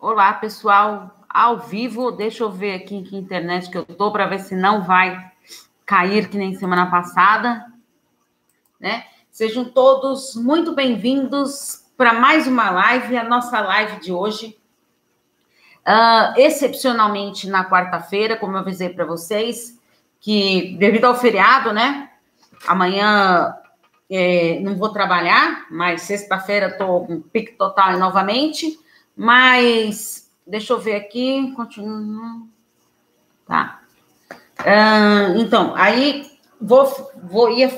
Olá, pessoal, ao vivo. Deixa eu ver aqui que internet que eu tô para ver se não vai cair que nem semana passada, né? Sejam todos muito bem-vindos para mais uma live, a nossa live de hoje. Uh, excepcionalmente na quarta-feira, como eu avisei para vocês, que devido ao feriado, né? Amanhã é, não vou trabalhar, mas sexta-feira estou com pique total novamente. Mas, deixa eu ver aqui, continua. Tá. Então, aí vou, vou ia,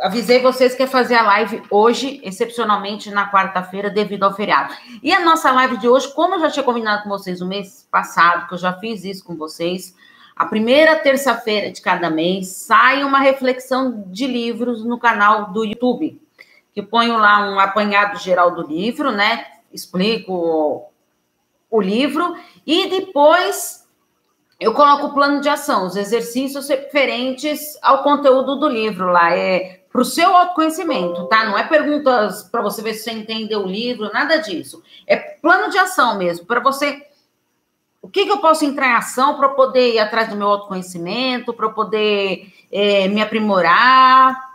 avisei vocês que ia fazer a live hoje, excepcionalmente na quarta-feira, devido ao feriado. E a nossa live de hoje, como eu já tinha combinado com vocês no mês passado, que eu já fiz isso com vocês, a primeira terça-feira de cada mês sai uma reflexão de livros no canal do YouTube, que ponho lá um apanhado geral do livro, né? Explico o livro e depois eu coloco o plano de ação, os exercícios referentes ao conteúdo do livro lá. É para o seu autoconhecimento, tá? Não é perguntas para você ver se você entendeu o livro, nada disso. É plano de ação mesmo, para você. O que, que eu posso entrar em ação para poder ir atrás do meu autoconhecimento, para poder é, me aprimorar,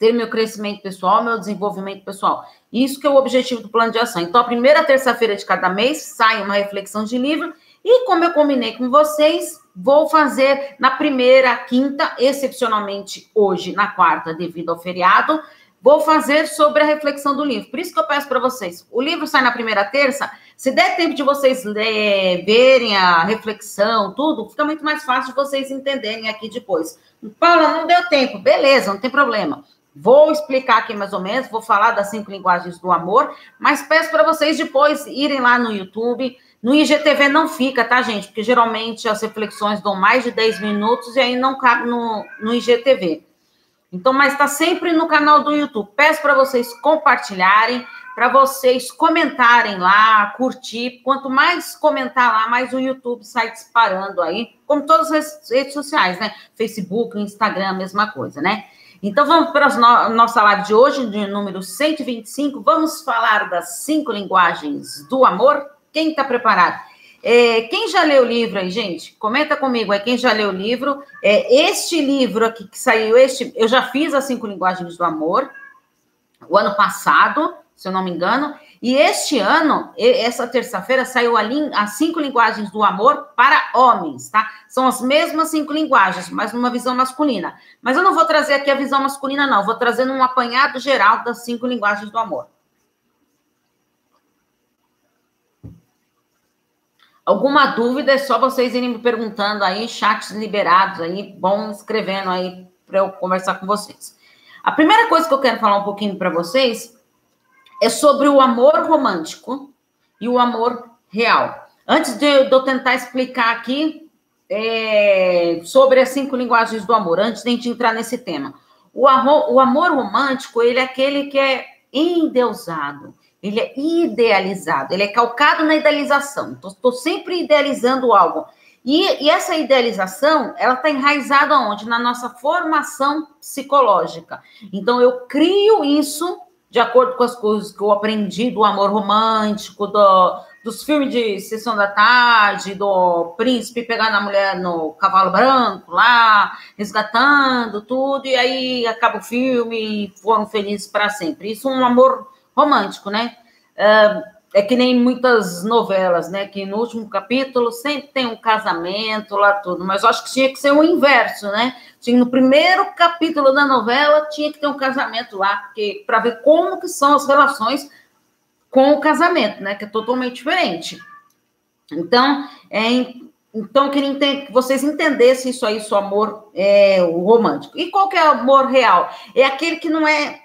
ter meu crescimento pessoal, meu desenvolvimento pessoal. Isso que é o objetivo do plano de ação. Então, a primeira terça-feira de cada mês sai uma reflexão de livro e como eu combinei com vocês, vou fazer na primeira, quinta, excepcionalmente hoje, na quarta, devido ao feriado, vou fazer sobre a reflexão do livro. Por isso que eu peço para vocês, o livro sai na primeira terça, se der tempo de vocês ler, verem a reflexão, tudo, fica muito mais fácil de vocês entenderem aqui depois. Paula, não deu tempo, beleza, não tem problema. Vou explicar aqui mais ou menos, vou falar das cinco linguagens do amor, mas peço para vocês depois irem lá no YouTube. No IGTV não fica, tá, gente? Porque geralmente as reflexões dão mais de 10 minutos e aí não cabe no, no IGTV. Então, mas está sempre no canal do YouTube. Peço para vocês compartilharem, para vocês comentarem lá, curtir. Quanto mais comentar lá, mais o YouTube sai disparando aí, como todas as redes sociais, né? Facebook, Instagram, mesma coisa, né? Então, vamos para a no nossa live de hoje, de número 125. Vamos falar das cinco linguagens do amor. Quem está preparado? É, quem já leu o livro aí, gente? Comenta comigo, é quem já leu o livro. É, este livro aqui que saiu, este, eu já fiz as cinco linguagens do amor, o ano passado, se eu não me engano. E este ano, essa terça-feira, saiu a as cinco linguagens do amor para homens, tá? São as mesmas cinco linguagens, mas numa visão masculina. Mas eu não vou trazer aqui a visão masculina, não. Vou trazer um apanhado geral das cinco linguagens do amor. Alguma dúvida é só vocês irem me perguntando aí, chats liberados aí, bom escrevendo aí para eu conversar com vocês. A primeira coisa que eu quero falar um pouquinho para vocês é sobre o amor romântico e o amor real. Antes de eu tentar explicar aqui é, sobre as cinco linguagens do amor, antes de a gente entrar nesse tema. O amor, o amor romântico, ele é aquele que é endeusado, ele é idealizado, ele é calcado na idealização. Estou sempre idealizando algo. E, e, essa idealização, ela está enraizada onde? Na nossa formação psicológica. Então, eu crio isso de acordo com as coisas que eu aprendi do amor romântico, do, dos filmes de sessão da tarde, do príncipe pegar na mulher no cavalo branco lá, resgatando tudo, e aí acaba o filme e foram felizes para sempre. Isso é um amor romântico, né? Uh, é que nem muitas novelas, né? Que no último capítulo sempre tem um casamento lá, tudo. Mas eu acho que tinha que ser o inverso, né? Tinha, no primeiro capítulo da novela tinha que ter um casamento lá, porque para ver como que são as relações com o casamento, né? Que é totalmente diferente. Então, é, então eu queria que vocês entendessem isso aí, o amor é, romântico. E qual que é o amor real? É aquele que não é,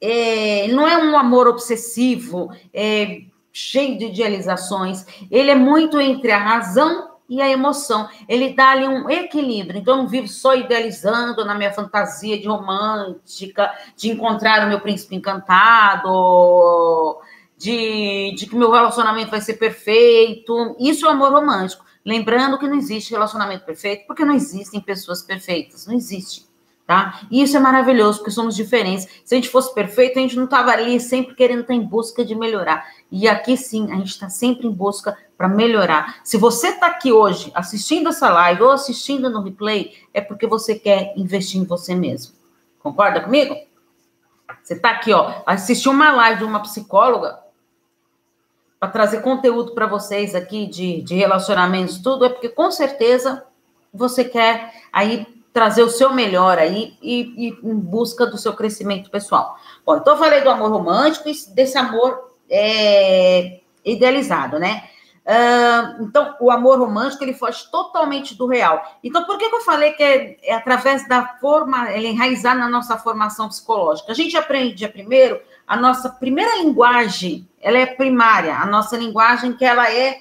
é não é um amor obsessivo, é, cheio de idealizações, ele é muito entre a razão e a emoção. Ele dá ali um equilíbrio. Então, eu não vivo só idealizando na minha fantasia de romântica, de encontrar o meu príncipe encantado, de, de que meu relacionamento vai ser perfeito. Isso é amor romântico. Lembrando que não existe relacionamento perfeito, porque não existem pessoas perfeitas. Não existe. Tá? E isso é maravilhoso, porque somos diferentes. Se a gente fosse perfeito, a gente não estava ali sempre querendo estar em busca de melhorar. E aqui sim, a gente está sempre em busca para melhorar. Se você está aqui hoje assistindo essa live ou assistindo no replay, é porque você quer investir em você mesmo. Concorda comigo? Você está aqui, ó, assistiu uma live de uma psicóloga para trazer conteúdo para vocês aqui de, de relacionamentos, tudo, é porque com certeza você quer aí trazer o seu melhor aí e, e, em busca do seu crescimento pessoal. Bom, então eu falei do amor romântico e desse amor é, idealizado, né? Uh, então, o amor romântico, ele foge totalmente do real. Então, por que, que eu falei que é, é, através da forma, ele é enraizar na nossa formação psicológica? A gente aprende primeiro, a nossa primeira linguagem, ela é primária, a nossa linguagem que ela é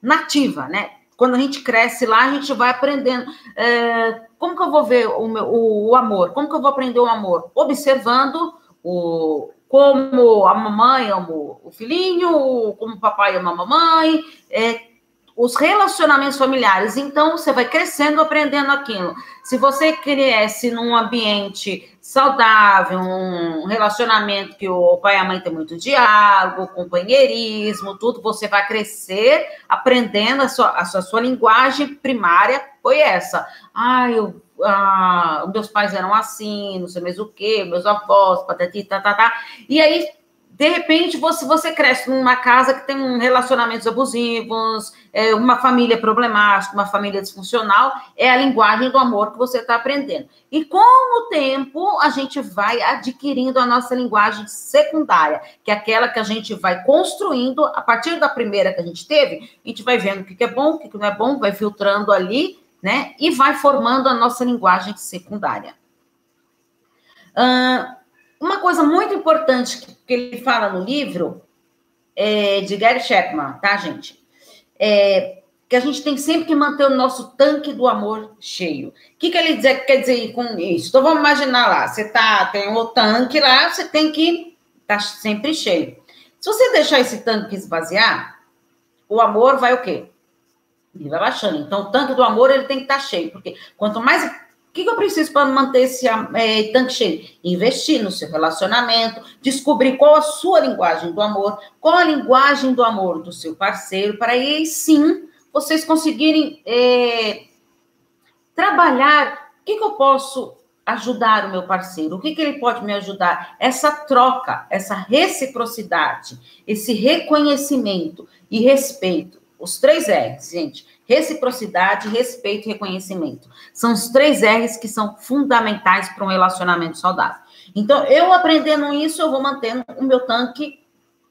nativa, né? Quando a gente cresce lá, a gente vai aprendendo. É, como que eu vou ver o, meu, o, o, amor? Como que eu vou aprender o amor? Observando o, como a mamãe ama o filhinho, como o papai ama a mamãe, é, os relacionamentos familiares. Então, você vai crescendo aprendendo aquilo. Se você cresce num ambiente saudável, um relacionamento que o pai e a mãe tem muito diálogo, companheirismo, tudo, você vai crescer aprendendo a sua, a sua, a sua linguagem primária foi essa. Ah, eu ah, meus pais eram assim, não sei mais o quê, meus avós, patati, tá, tá, tá. E aí de repente, você, você cresce numa casa que tem relacionamentos abusivos, é, uma família problemática, uma família disfuncional, é a linguagem do amor que você está aprendendo. E com o tempo, a gente vai adquirindo a nossa linguagem secundária, que é aquela que a gente vai construindo a partir da primeira que a gente teve, a gente vai vendo o que é bom, o que não é bom, vai filtrando ali, né? E vai formando a nossa linguagem secundária. Uh, uma coisa muito importante que, que ele fala no livro é, de Gary Chapman, tá, gente? É, que a gente tem sempre que manter o nosso tanque do amor cheio. O que, que ele diz, quer dizer com isso? Então vamos imaginar lá, você tá, tem o tanque lá, você tem que tá sempre cheio. Se você deixar esse tanque esvaziar, o amor vai o quê? Ele vai baixando. Então, o tanque do amor ele tem que estar tá cheio, porque quanto mais que, que eu preciso para manter esse é, tanque cheio? Investir no seu relacionamento, descobrir qual a sua linguagem do amor, qual a linguagem do amor do seu parceiro, para aí sim vocês conseguirem é, trabalhar. O que, que eu posso ajudar o meu parceiro? O que, que ele pode me ajudar? Essa troca, essa reciprocidade, esse reconhecimento e respeito. Os três R's, gente Reciprocidade, respeito e reconhecimento. São os três R's que são fundamentais para um relacionamento saudável. Então, eu aprendendo isso, eu vou mantendo o meu tanque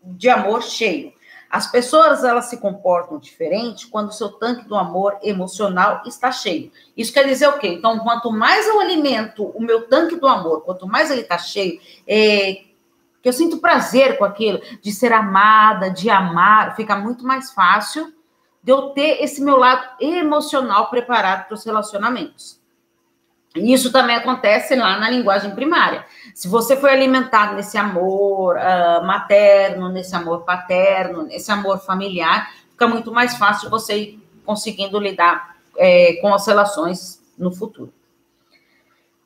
de amor cheio. As pessoas, elas se comportam diferente quando o seu tanque do amor emocional está cheio. Isso quer dizer o quê? Então, quanto mais eu alimento o meu tanque do amor, quanto mais ele está cheio, é, que eu sinto prazer com aquilo, de ser amada, de amar, fica muito mais fácil de eu ter esse meu lado emocional preparado para os relacionamentos. E isso também acontece lá na linguagem primária. Se você foi alimentado nesse amor uh, materno, nesse amor paterno, nesse amor familiar, fica muito mais fácil você ir conseguindo lidar é, com as relações no futuro.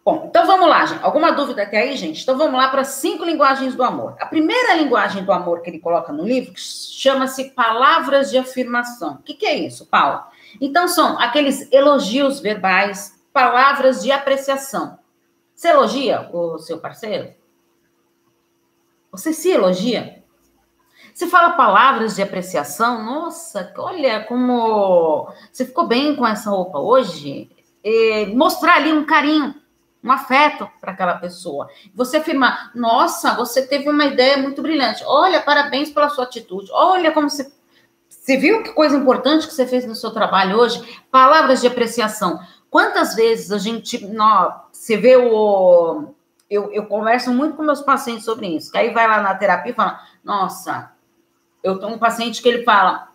Bom, então vamos lá, gente. Alguma dúvida até aí, gente? Então vamos lá para cinco linguagens do amor. A primeira linguagem do amor que ele coloca no livro chama-se palavras de afirmação. O que, que é isso, Paulo? Então são aqueles elogios verbais, palavras de apreciação. Você elogia o seu parceiro? Você se elogia? Você fala palavras de apreciação? Nossa, olha como você ficou bem com essa roupa hoje. E mostrar ali um carinho um afeto para aquela pessoa. Você afirmar, nossa, você teve uma ideia muito brilhante. Olha, parabéns pela sua atitude. Olha como você. Você viu que coisa importante que você fez no seu trabalho hoje? Palavras de apreciação. Quantas vezes a gente. Não, você vê o. Eu, eu converso muito com meus pacientes sobre isso. Que aí vai lá na terapia e fala: Nossa, eu tenho um paciente que ele fala: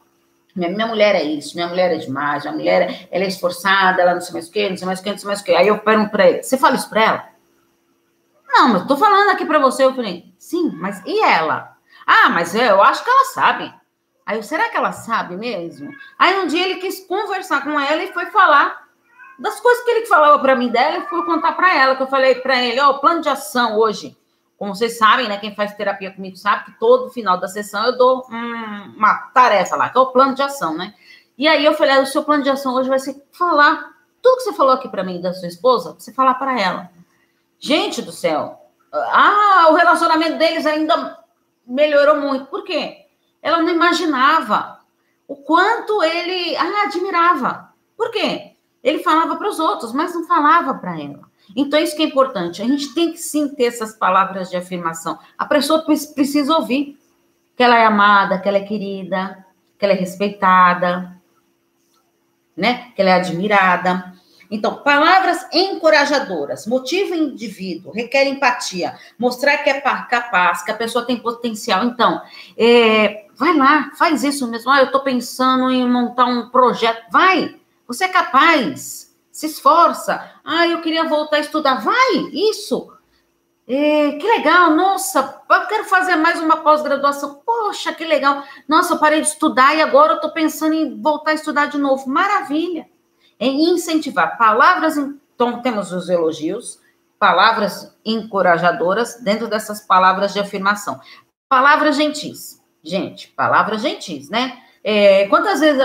minha, minha mulher é isso, minha mulher é demais, minha mulher ela é esforçada, ela não sei mais o quê, não sei mais o quê, não sei mais o quê. Aí eu pergunto para ele, você fala isso para ela? Não, mas tô falando aqui para você. Eu falei, sim, mas e ela? Ah, mas eu acho que ela sabe. Aí eu, será que ela sabe mesmo? Aí um dia ele quis conversar com ela e foi falar das coisas que ele falava para mim dela, eu fui contar para ela, que eu falei para ele, ó, oh, plano de ação hoje. Como vocês sabem, né, quem faz terapia comigo sabe que todo final da sessão eu dou hum, uma tarefa lá, que é o plano de ação, né? E aí eu falei, ah, o seu plano de ação hoje vai ser falar tudo que você falou aqui para mim da sua esposa, você falar para ela. Gente do céu, ah, o relacionamento deles ainda melhorou muito. Por quê? Ela não imaginava o quanto ele ah, admirava. Por quê? Ele falava para os outros, mas não falava para ela. Então, isso que é importante. A gente tem que sim ter essas palavras de afirmação. A pessoa precisa ouvir que ela é amada, que ela é querida, que ela é respeitada, né? Que ela é admirada. Então, palavras encorajadoras, motiva o indivíduo, requer empatia, mostrar que é capaz, que a pessoa tem potencial. Então, é, vai lá, faz isso mesmo. Ah, eu estou pensando em montar um projeto. Vai, você é capaz, se esforça. Ah, eu queria voltar a estudar. Vai, isso. É, que legal, nossa, eu quero fazer mais uma pós-graduação. Poxa, que legal. Nossa, eu parei de estudar e agora eu estou pensando em voltar a estudar de novo. Maravilha. É incentivar palavras, então temos os elogios, palavras encorajadoras dentro dessas palavras de afirmação. Palavras gentis. Gente, palavras gentis, né? É, quantas vezes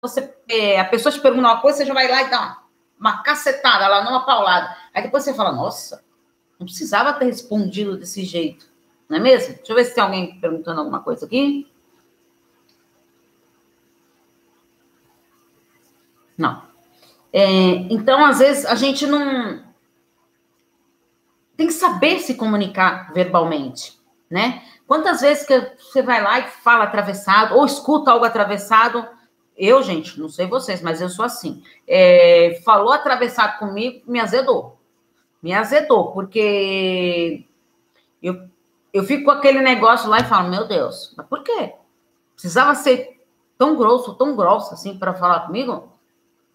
você, é, a pessoa te pergunta uma coisa, você já vai lá e dá uma, uma cacetada lá, numa paulada. Aí depois você fala, nossa, não precisava ter respondido desse jeito. Não é mesmo? Deixa eu ver se tem alguém perguntando alguma coisa aqui. Não. É, então, às vezes, a gente não. Tem que saber se comunicar verbalmente, né? Quantas vezes que você vai lá e fala atravessado, ou escuta algo atravessado, eu, gente, não sei vocês, mas eu sou assim. É, falou atravessado comigo, me azedou. Me azedou, porque eu, eu fico com aquele negócio lá e falo, meu Deus, mas por quê? Precisava ser tão grosso, tão grosso assim para falar comigo?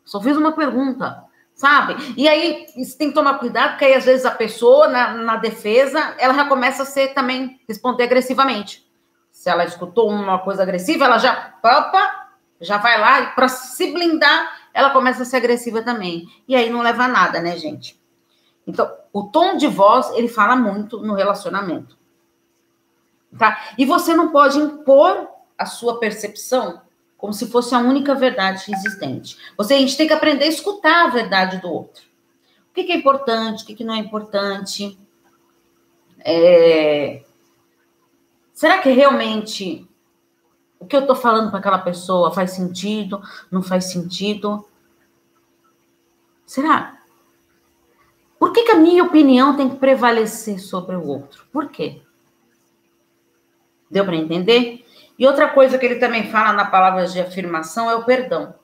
Só fiz uma pergunta, sabe? E aí você tem que tomar cuidado, porque aí às vezes a pessoa, na, na defesa, ela já começa a ser também, responder agressivamente. Se ela escutou uma coisa agressiva, ela já, opa, já vai lá e para se blindar, ela começa a ser agressiva também. E aí não leva a nada, né, gente? Então, o tom de voz, ele fala muito no relacionamento. Tá? E você não pode impor a sua percepção como se fosse a única verdade existente. Você, a gente tem que aprender a escutar a verdade do outro. O que, que é importante, o que, que não é importante. É... Será que realmente o que eu estou falando para aquela pessoa faz sentido? Não faz sentido? Será? Por que, que a minha opinião tem que prevalecer sobre o outro? Por quê? Deu para entender? E outra coisa que ele também fala na palavra de afirmação é o perdão.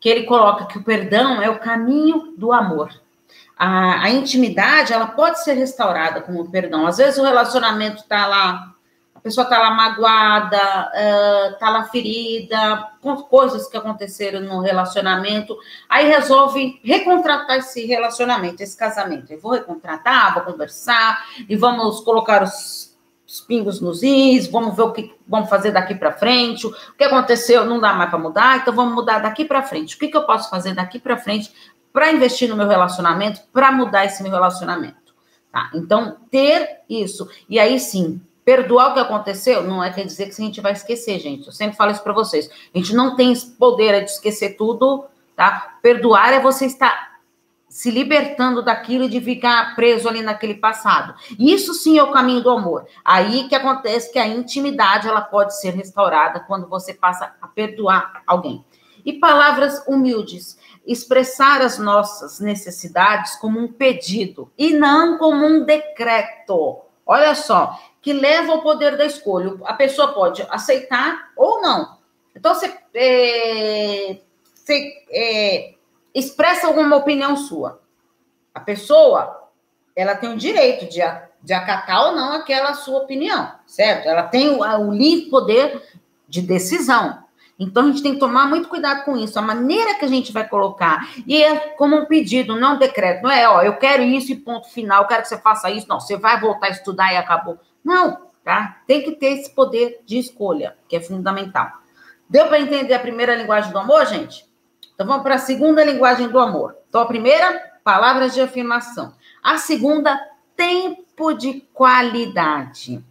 Que ele coloca que o perdão é o caminho do amor. A, a intimidade, ela pode ser restaurada com o perdão. Às vezes o relacionamento está lá pessoa está lá magoada, está lá ferida, com coisas que aconteceram no relacionamento, aí resolve recontratar esse relacionamento, esse casamento. Eu vou recontratar, vou conversar e vamos colocar os, os pingos nos is, vamos ver o que vamos fazer daqui para frente. O que aconteceu não dá mais para mudar, então vamos mudar daqui para frente. O que, que eu posso fazer daqui para frente para investir no meu relacionamento, para mudar esse meu relacionamento? Tá? Então, ter isso. E aí sim, Perdoar o que aconteceu não é quer dizer que a gente vai esquecer, gente. Eu sempre falo isso para vocês. A gente não tem poder de esquecer tudo, tá? Perdoar é você estar se libertando daquilo e de ficar preso ali naquele passado. Isso sim é o caminho do amor. Aí que acontece que a intimidade ela pode ser restaurada quando você passa a perdoar alguém. E palavras humildes, expressar as nossas necessidades como um pedido e não como um decreto. Olha só, que leva ao poder da escolha. A pessoa pode aceitar ou não. Então, você, é, você é, expressa alguma opinião sua. A pessoa, ela tem o direito de, de acatar ou não aquela sua opinião, certo? Ela tem o, o livre poder de decisão. Então, a gente tem que tomar muito cuidado com isso, a maneira que a gente vai colocar. E é como um pedido, não um decreto. Não é, ó, eu quero isso e ponto final, eu quero que você faça isso. Não, você vai voltar a estudar e acabou. Não, tá? Tem que ter esse poder de escolha, que é fundamental. Deu para entender a primeira linguagem do amor, gente? Então vamos para a segunda linguagem do amor. Então a primeira, palavras de afirmação. A segunda, tempo de qualidade.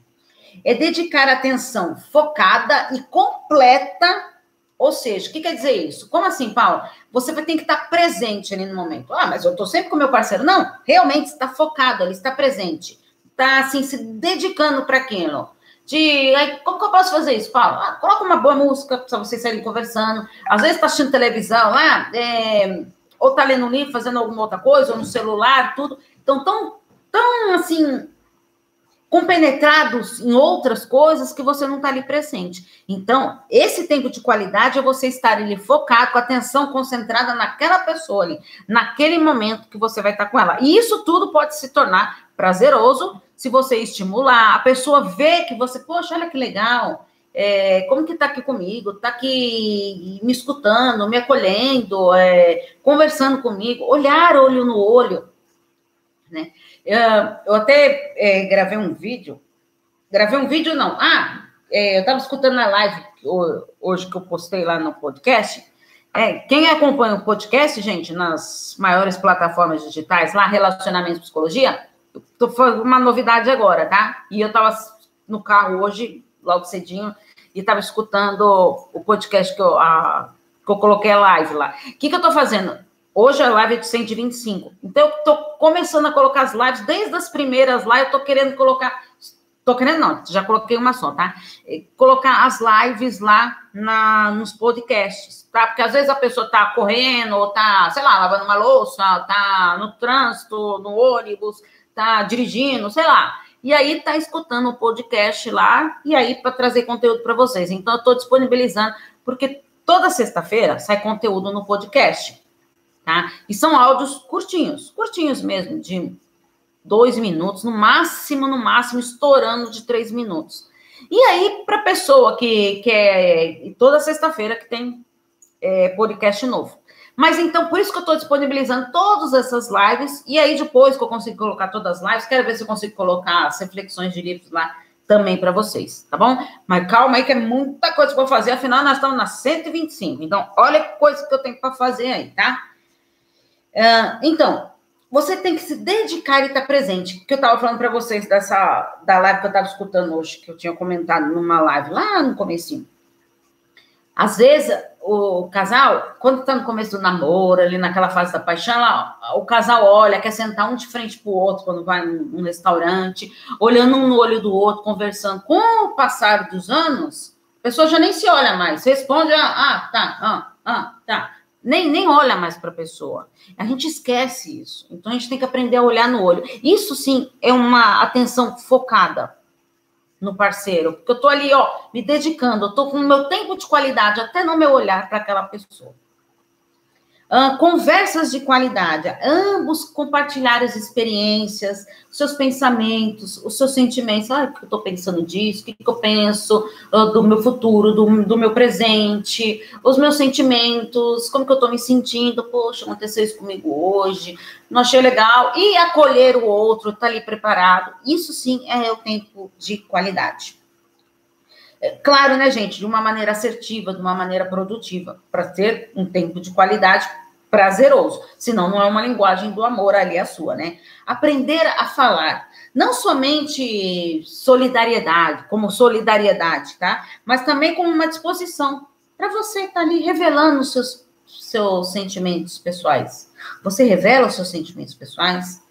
É dedicar atenção focada e completa. Ou seja, o que quer dizer isso? Como assim, Paulo? Você vai ter que estar presente ali no momento. Ah, mas eu estou sempre com meu parceiro. Não, realmente está focado ali, está presente. Está, assim, se dedicando para aquilo. De, aí, como que eu posso fazer isso, Paulo? Ah, coloca uma boa música para vocês saírem conversando. Às vezes está assistindo televisão lá, é, ou está lendo um livro, fazendo alguma outra coisa, ou no celular, tudo. Então, tão, tão assim, compenetrados em outras coisas que você não está ali presente. Então, esse tempo de qualidade é você estar ali focado, com a atenção concentrada naquela pessoa ali, naquele momento que você vai estar com ela. E isso tudo pode se tornar prazeroso se você estimular, a pessoa vê que você, poxa, olha que legal, é, como que tá aqui comigo, tá aqui me escutando, me acolhendo, é, conversando comigo, olhar olho no olho, né? Eu até é, gravei um vídeo. Gravei um vídeo, não. Ah, é, eu estava escutando na live hoje que eu postei lá no podcast. É, quem acompanha o podcast, gente, nas maiores plataformas digitais, lá, Relacionamento e Psicologia, tô falando uma novidade agora, tá? E eu estava no carro hoje, logo cedinho, e estava escutando o podcast que eu, a, que eu coloquei a live lá. O que, que eu estou fazendo? Hoje a live é de 125. Então, eu estou começando a colocar as lives, desde as primeiras lives, eu estou querendo colocar. Estou querendo, não, já coloquei uma só, tá? Colocar as lives lá na, nos podcasts, tá? Porque às vezes a pessoa está correndo, ou está, sei lá, lavando uma louça, está no trânsito, no ônibus, está dirigindo, sei lá. E aí está escutando o podcast lá, e aí para trazer conteúdo para vocês. Então, eu estou disponibilizando, porque toda sexta-feira sai conteúdo no podcast tá? E são áudios curtinhos, curtinhos mesmo, de dois minutos, no máximo, no máximo, estourando de três minutos. E aí, para pessoa que quer, toda sexta-feira que tem é, podcast novo. Mas então, por isso que eu estou disponibilizando todas essas lives, e aí depois que eu consigo colocar todas as lives, quero ver se eu consigo colocar as reflexões de livros lá também para vocês, tá bom? Mas calma aí que é muita coisa para fazer, afinal nós estamos na 125. Então, olha que coisa que eu tenho para fazer aí, tá? Uh, então, você tem que se dedicar e estar presente. Que eu estava falando para vocês dessa da live que eu estava escutando hoje, que eu tinha comentado numa live lá no comecinho. Às vezes, o casal, quando está no começo do namoro, ali naquela fase da paixão, o casal olha, quer sentar um de frente para o outro quando vai num, restaurante, olhando um no olho do outro, conversando. Com o passar dos anos, a pessoa já nem se olha mais, responde, ah, ah tá, ah, ah, tá nem, nem olha mais para a pessoa. A gente esquece isso. Então a gente tem que aprender a olhar no olho. Isso sim é uma atenção focada no parceiro, porque eu tô ali, ó, me dedicando, eu tô com o meu tempo de qualidade até no meu olhar para aquela pessoa. Uh, conversas de qualidade, ambos compartilhar as experiências, seus pensamentos, os seus sentimentos. Ah, o que eu estou pensando disso? O que eu penso uh, do meu futuro, do, do, meu presente, os meus sentimentos, como que eu estou me sentindo? Poxa, aconteceu isso comigo hoje, não achei legal. E acolher o outro, estar tá ali preparado. Isso sim é o tempo de qualidade. É claro, né, gente, de uma maneira assertiva, de uma maneira produtiva, para ter um tempo de qualidade prazeroso. Senão, não é uma linguagem do amor ali a sua, né? Aprender a falar. Não somente solidariedade, como solidariedade, tá? Mas também como uma disposição para você estar tá ali revelando os seus, seus sentimentos pessoais. Você revela os seus sentimentos pessoais?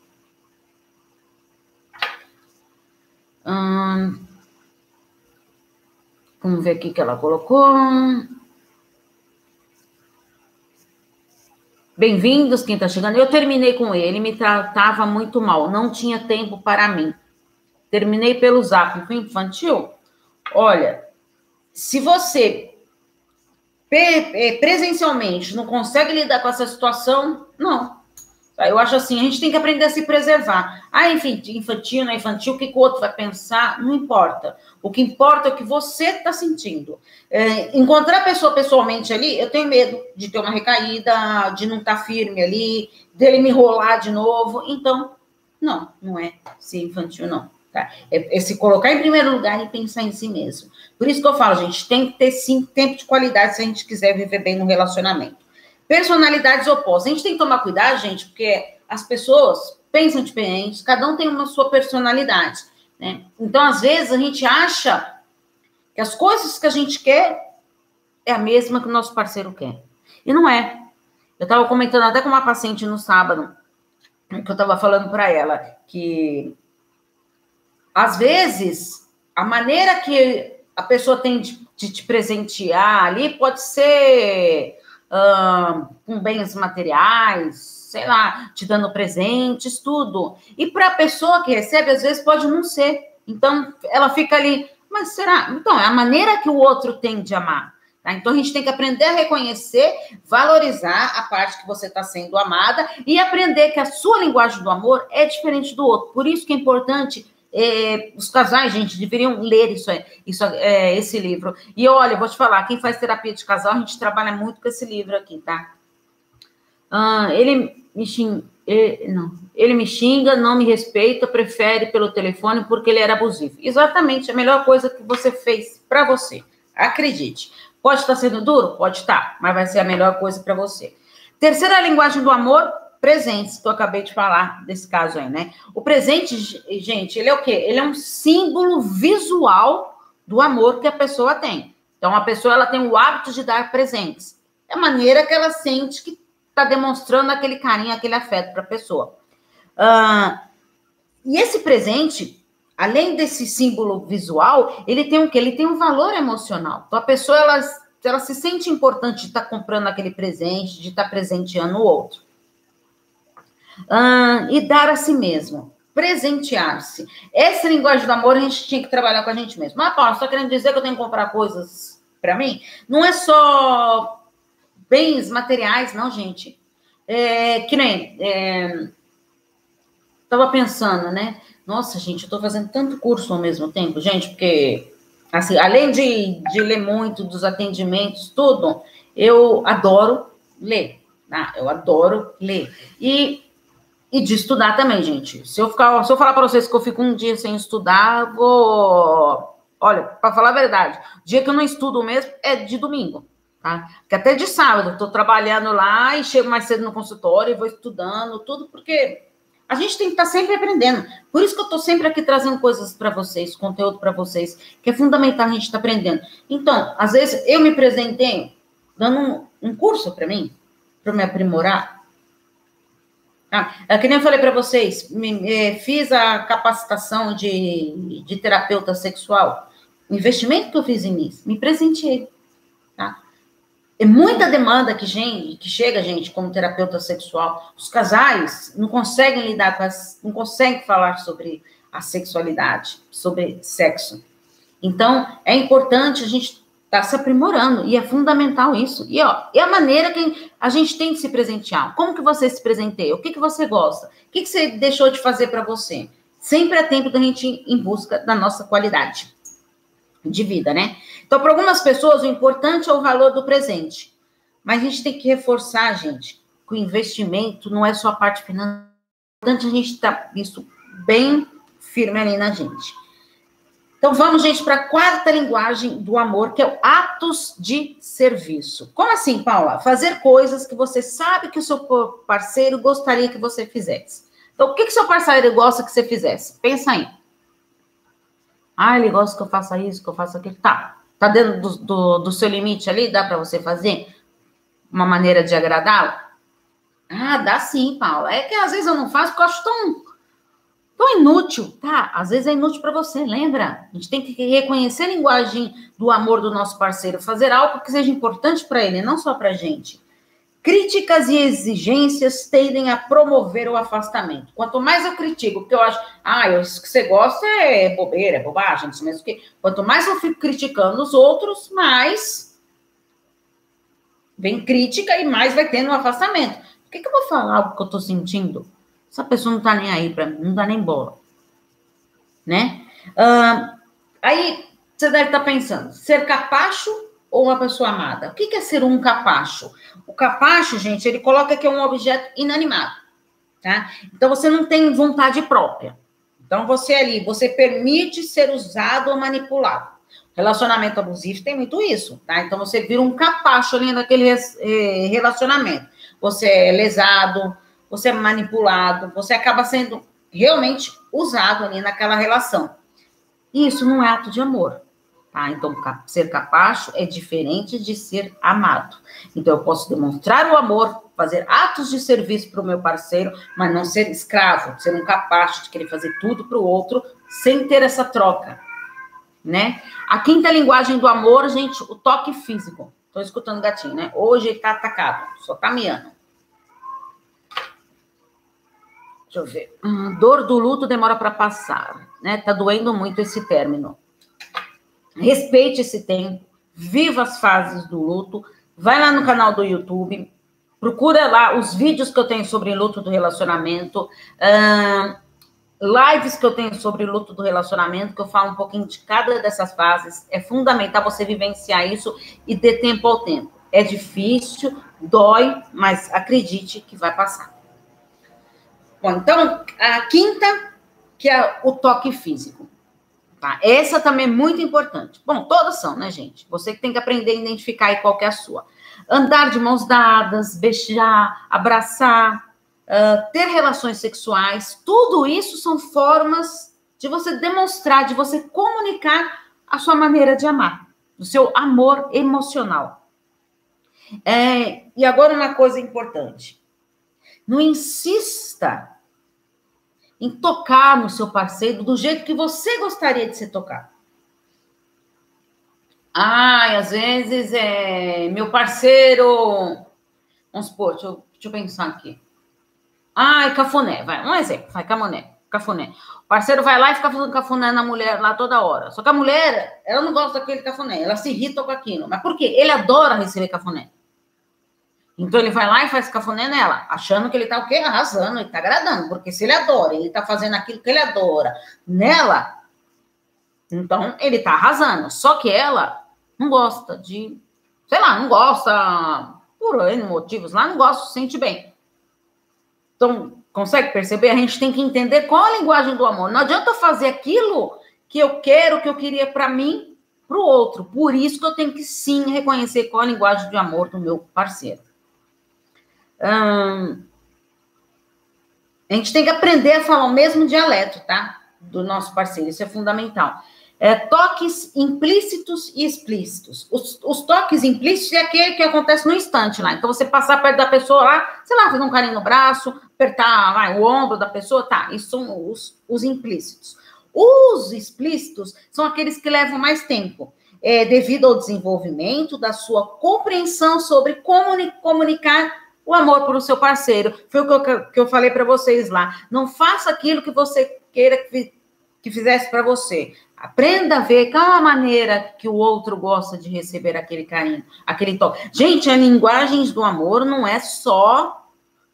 Hum, Vamos ver aqui que ela colocou. Bem-vindos, quem está chegando. Eu terminei com ele, me tratava muito mal, não tinha tempo para mim. Terminei pelo zap. Infantil? Olha, se você é, presencialmente não consegue lidar com essa situação, não. Eu acho assim, a gente tem que aprender a se preservar. Ah, infantil, não é infantil, o que, o outro vai pensar, não importa. O que importa é o que você está sentindo. É, encontrar a pessoa pessoalmente ali, eu tenho medo de ter uma recaída, de não estar tá firme ali, dele me enrolar de novo. Então, não, não é ser infantil, não. Tá? É, é, se colocar em primeiro lugar e pensar em si mesmo. Por isso que eu falo, gente, tem que ter sim tempo de qualidade se a gente quiser viver bem no relacionamento. Personalidades opostas. A gente tem que tomar cuidado, gente, porque as pessoas pensam diferentes, cada um tem uma sua personalidade. Né? Então, às vezes, a gente acha que as coisas que a gente quer é a mesma que o nosso parceiro quer. E não é. Eu estava comentando até com uma paciente no sábado, que eu estava falando para ela, que às vezes a maneira que a pessoa tem de, de te presentear ali pode ser com bens materiais, sei lá, te dando presentes, tudo. E para a pessoa que recebe, às vezes pode não ser. Então, ela fica ali, mas será? Então, é a maneira que o outro tem de amar. Tá? Então, a gente tem que aprender a reconhecer, valorizar a parte que você está sendo amada e aprender que a sua linguagem do amor é diferente do outro. Por isso que é importante é, os casais, gente, deveriam ler isso, isso é, esse livro. E olha, vou te falar, quem faz terapia de casal, a gente trabalha muito com esse livro aqui, tá? Ah, ele me xinga, ele, não, ele me xinga, não me respeita, prefere pelo telefone porque ele era abusivo. Exatamente, a melhor coisa que você fez para você. Acredite. Pode estar sendo duro? Pode estar, mas vai ser a melhor coisa para você. Terceira linguagem do amor, presentes, que eu acabei de falar desse caso aí, né? O presente, gente, ele é o quê? Ele é um símbolo visual do amor que a pessoa tem. Então, a pessoa ela tem o hábito de dar presentes. É a maneira que ela sente que está demonstrando aquele carinho, aquele afeto para a pessoa. Uh, e esse presente, além desse símbolo visual, ele tem o quê? Ele tem um valor emocional. Então, a pessoa, ela, ela se sente importante de estar tá comprando aquele presente, de estar tá presenteando o outro. Ah, e dar a si mesmo. Presentear-se. Essa linguagem do amor a gente tinha que trabalhar com a gente mesmo. Mas, Paulo, só querendo dizer que eu tenho que comprar coisas para mim? Não é só bens materiais, não, gente. É, que nem. É, tava pensando, né? Nossa, gente, eu tô fazendo tanto curso ao mesmo tempo, gente, porque, assim, além de, de ler muito dos atendimentos, tudo, eu adoro ler. Tá? Eu adoro ler. E e de estudar também, gente. Se eu, ficar, se eu falar para vocês que eu fico um dia sem estudar, vou. Olha, para falar a verdade, dia que eu não estudo mesmo é de domingo, tá? Que até de sábado, eu tô trabalhando lá e chego mais cedo no consultório e vou estudando, tudo, porque a gente tem que estar tá sempre aprendendo. Por isso que eu estou sempre aqui trazendo coisas para vocês, conteúdo para vocês, que é fundamental a gente estar tá aprendendo. Então, às vezes eu me presentei dando um, um curso para mim, para me aprimorar. Ah, é que nem eu falei para vocês, me, é, fiz a capacitação de, de terapeuta sexual. O investimento que eu fiz nisso, me presenteei. Tá? É muita demanda que, gente, que chega, gente, como terapeuta sexual. Os casais não conseguem lidar com as, não conseguem falar sobre a sexualidade, sobre sexo. Então, é importante a gente Está se aprimorando e é fundamental isso. E ó, é a maneira que a gente tem de se presentear. Como que você se presenteia? O que, que você gosta? O que, que você deixou de fazer para você? Sempre é tempo da gente ir em busca da nossa qualidade de vida, né? Então, para algumas pessoas, o importante é o valor do presente. Mas a gente tem que reforçar, gente, que o investimento não é só a parte financeira. É importante a gente estar tá isso bem firme ali na gente. Então vamos, gente, para a quarta linguagem do amor, que é o atos de serviço. Como assim, Paula? Fazer coisas que você sabe que o seu parceiro gostaria que você fizesse. Então, o que, que seu parceiro gosta que você fizesse? Pensa aí. Ah, ele gosta que eu faça isso, que eu faça aquilo. Tá. Tá dentro do, do, do seu limite ali? Dá para você fazer? Uma maneira de agradá-lo? Ah, dá sim, Paula. É que às vezes eu não faço porque eu acho tão tão inútil, tá? Às vezes é inútil para você, lembra? A gente tem que reconhecer a linguagem do amor do nosso parceiro, fazer algo que seja importante para ele, não só para gente. Críticas e exigências tendem a promover o afastamento. Quanto mais eu critico, porque eu acho, ah, isso que você gosta é bobeira, é bobagem, isso mesmo que. Quanto mais eu fico criticando os outros, mais vem crítica e mais vai tendo um afastamento. Por que, que eu vou falar algo que eu estou sentindo? Essa pessoa não tá nem aí para mim, não dá nem bola. Né? Aí você deve estar tá pensando, ser capacho ou uma pessoa amada? O que é ser um capacho? O capacho, gente, ele coloca que é um objeto inanimado, tá? Então você não tem vontade própria. Então você ali, você permite ser usado ou manipulado. Relacionamento abusivo tem muito isso, tá? Então você vira um capacho ali naquele eh, relacionamento. Você é lesado, você é manipulado, você acaba sendo realmente usado ali naquela relação. Isso não é ato de amor, tá? Então ser capacho é diferente de ser amado. Então eu posso demonstrar o amor, fazer atos de serviço para o meu parceiro, mas não ser escravo, ser um capacho de querer fazer tudo para o outro sem ter essa troca né? A quinta linguagem do amor, gente, o toque físico. Tô escutando o gatinho, né? Hoje ele tá atacado, só tá miando. Deixa eu ver. Hum, dor do luto demora para passar, né? Tá doendo muito esse término. Respeite esse tempo, viva as fases do luto. Vai lá no canal do YouTube, procura lá os vídeos que eu tenho sobre luto do relacionamento. Lives que eu tenho sobre luto do relacionamento, que eu falo um pouquinho de cada dessas fases. É fundamental você vivenciar isso e ter tempo ao tempo. É difícil, dói, mas acredite que vai passar. Bom, então, a quinta, que é o toque físico. Tá? Essa também é muito importante. Bom, todas são, né, gente? Você que tem que aprender a identificar aí qual é a sua. Andar de mãos dadas, beijar, abraçar, uh, ter relações sexuais, tudo isso são formas de você demonstrar, de você comunicar a sua maneira de amar, o seu amor emocional. É, e agora uma coisa importante. Não insista em tocar no seu parceiro do jeito que você gostaria de ser tocado. Ai, às vezes é meu parceiro. Vamos supor, deixa eu, deixa eu pensar aqui. Ai, cafuné, vai, um exemplo, vai, cafuné, cafuné. O parceiro vai lá e fica fazendo cafuné na mulher lá toda hora. Só que a mulher, ela não gosta daquele cafuné, ela se irrita com aquilo. Mas por quê? Ele adora receber cafuné. Então ele vai lá e faz cafuné nela, achando que ele tá o quê? Arrasando, ele tá agradando. Porque se ele adora, ele tá fazendo aquilo que ele adora nela, então ele tá arrasando. Só que ela não gosta de, sei lá, não gosta, por N motivos lá, não gosta, se sente bem. Então, consegue perceber? A gente tem que entender qual a linguagem do amor. Não adianta fazer aquilo que eu quero, que eu queria para mim, para o outro. Por isso que eu tenho que sim reconhecer qual a linguagem de amor do meu parceiro. Hum, a gente tem que aprender a falar o mesmo dialeto, tá? Do nosso parceiro. Isso é fundamental. É, toques implícitos e explícitos. Os, os, toques implícitos é aquele que acontece no instante lá. Então, você passar perto da pessoa lá, sei lá, fazer um carinho no braço, apertar o ombro da pessoa, tá. Isso são os, os implícitos. Os explícitos são aqueles que levam mais tempo, é, devido ao desenvolvimento da sua compreensão sobre como comunicar o amor para o seu parceiro. Foi o que eu, que eu falei para vocês lá. Não faça aquilo que você queira que, que fizesse para você. Aprenda a ver qual a maneira que o outro gosta de receber aquele carinho, aquele toque. Gente, as linguagens do amor não é só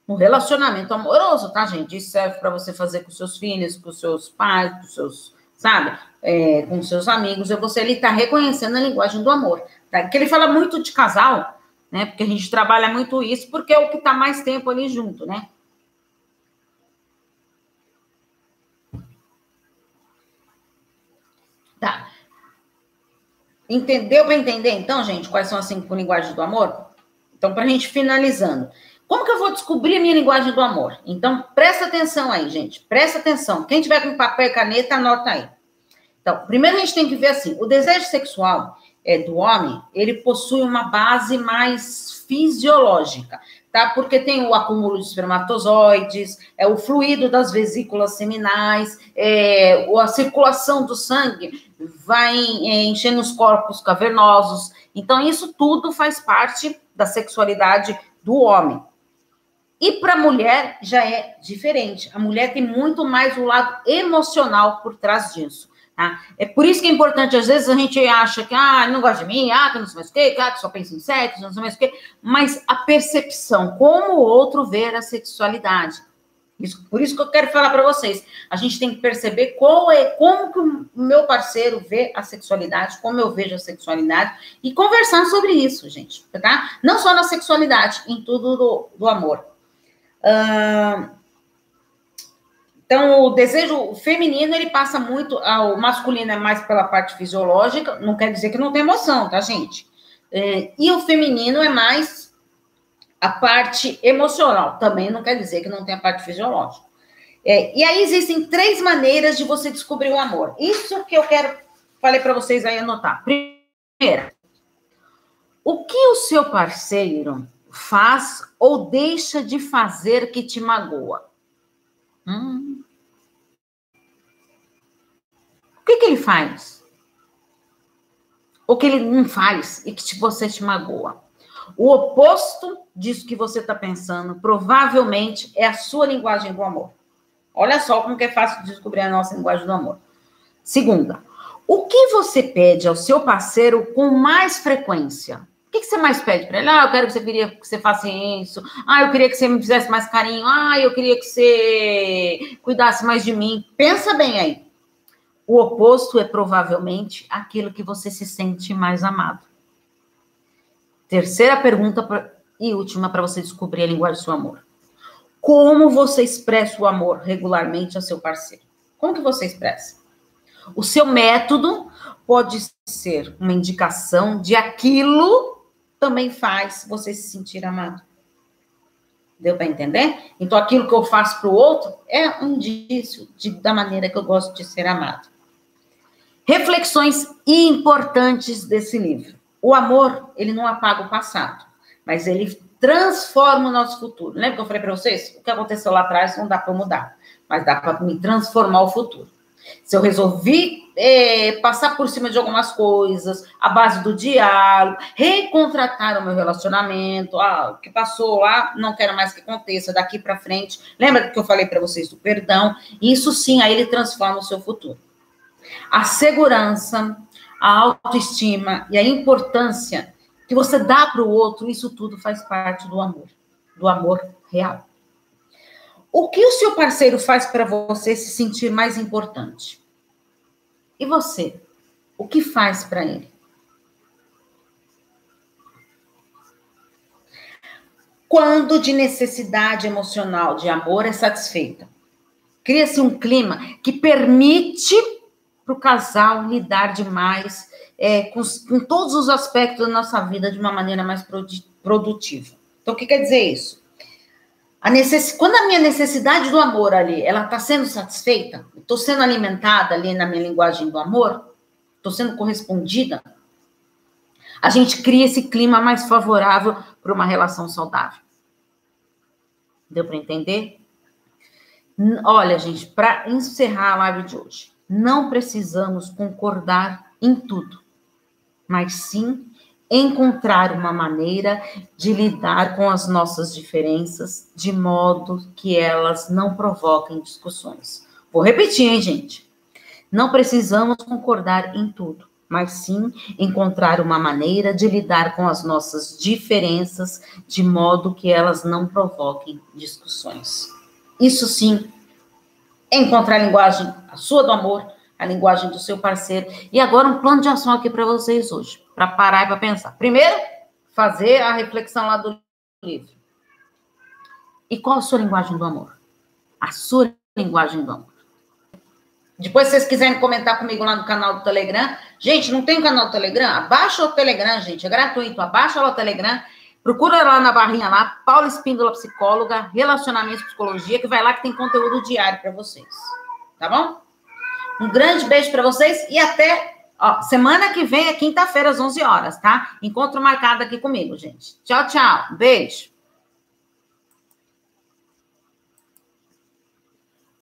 um relacionamento amoroso, tá, gente? Isso serve para você fazer com seus filhos, com seus pais, com seus, sabe, é, com seus amigos. É você ali tá reconhecendo a linguagem do amor, tá? Que ele fala muito de casal, né? Porque a gente trabalha muito isso, porque é o que tá mais tempo ali junto, né? Tá. Entendeu para entender, então, gente, quais são as cinco linguagens do amor? Então, para a gente finalizando. Como que eu vou descobrir a minha linguagem do amor? Então, presta atenção aí, gente. Presta atenção. Quem tiver com papel e caneta, anota aí. Então, primeiro a gente tem que ver assim, o desejo sexual é, do homem, ele possui uma base mais fisiológica tá? Porque tem o acúmulo de espermatozoides, é o fluido das vesículas seminais, é, a circulação do sangue vai é, enchendo os corpos cavernosos. Então, isso tudo faz parte da sexualidade do homem. E para a mulher já é diferente. A mulher tem muito mais o lado emocional por trás disso. Tá? É por isso que é importante, às vezes a gente acha que, ah, não gosta de mim, ah, que não sei mais o quê, ah, que só pensa em sexo, não sei mais o quê, mas a percepção, como o outro vê a sexualidade. Isso, por isso que eu quero falar para vocês. A gente tem que perceber qual é, como que o meu parceiro vê a sexualidade, como eu vejo a sexualidade, e conversar sobre isso, gente, tá? Não só na sexualidade, em tudo do, do amor. Uh, Então, o desejo feminino, ele passa muito, o masculino é mais pela parte fisiológica, não quer dizer que não tem emoção, tá, gente? É, e o feminino é mais a parte emocional, também não quer dizer que não tem a parte fisiológica. É, e aí existem três maneiras de você descobrir o amor. Isso que eu quero, falei para vocês aí anotar. Primeira, o que o seu parceiro faz ou deixa de fazer que te magoa? Hum. O que, que ele faz? O que ele não faz e que você te magoa? O oposto disso que você está pensando, provavelmente, é a sua linguagem do amor. Olha só como que é fácil de descobrir a nossa linguagem do amor. Segunda, o que você pede ao seu parceiro com mais frequência? O que, que você mais pede para ele? Ah, eu quero que você queria que você faça isso. Ah, eu queria que você me fizesse mais carinho. Ah, eu queria que você cuidasse mais de mim. Pensa bem aí. O oposto é provavelmente aquilo que você se sente mais amado. Terceira pergunta pra, e última para você descobrir a linguagem do seu amor. Como você expressa o amor regularmente ao seu parceiro? Como que você expressa? O seu método pode ser uma indicação de aquilo também faz você se sentir amado. Deu para entender? Então, aquilo que eu faço para o outro é um indício de, da maneira que eu gosto de ser amado. Reflexões importantes desse livro. O amor, ele não apaga o passado, mas ele transforma o nosso futuro. Lembra que eu falei para vocês? O que aconteceu lá atrás não dá para mudar, mas dá para me transformar o futuro. Se eu resolvi é, passar por cima de algumas coisas, a base do diálogo, recontratar o meu relacionamento, ah, o que passou lá, não quero mais que aconteça daqui para frente. Lembra que eu falei para vocês do perdão? Isso sim, aí ele transforma o seu futuro. A segurança, a autoestima e a importância que você dá para o outro, isso tudo faz parte do amor, do amor real. O que o seu parceiro faz para você se sentir mais importante? E você? O que faz para ele? Quando de necessidade emocional de amor é satisfeita, cria-se um clima que permite para o casal lidar demais é, com, com todos os aspectos da nossa vida de uma maneira mais produtiva. Então, o que quer dizer isso? A necess... Quando a minha necessidade do amor ali, ela está sendo satisfeita, estou sendo alimentada ali na minha linguagem do amor, estou sendo correspondida, a gente cria esse clima mais favorável para uma relação saudável. Deu para entender? Olha, gente, para encerrar a live de hoje, não precisamos concordar em tudo, mas sim encontrar uma maneira de lidar com as nossas diferenças de modo que elas não provoquem discussões. Vou repetir, hein, gente? Não precisamos concordar em tudo, mas sim encontrar uma maneira de lidar com as nossas diferenças de modo que elas não provoquem discussões. Isso sim, encontrar a linguagem, a sua do amor, a linguagem do seu parceiro. E agora um plano de ação aqui para vocês hoje para parar e para pensar. Primeiro, fazer a reflexão lá do livro. E qual a sua linguagem do amor? A sua linguagem do amor. Depois, se vocês quiserem comentar comigo lá no canal do Telegram. Gente, não tem um canal do Telegram? Abaixa o Telegram, gente. É gratuito. Abaixa lá o Telegram. Procura lá na barrinha lá, Paula Espíndola Psicóloga, Relacionamento Psicologia, que vai lá que tem conteúdo diário para vocês. Tá bom? Um grande beijo para vocês e até Ó, semana que vem é quinta-feira, às 11 horas, tá? Encontro marcado aqui comigo, gente. Tchau, tchau. Beijo.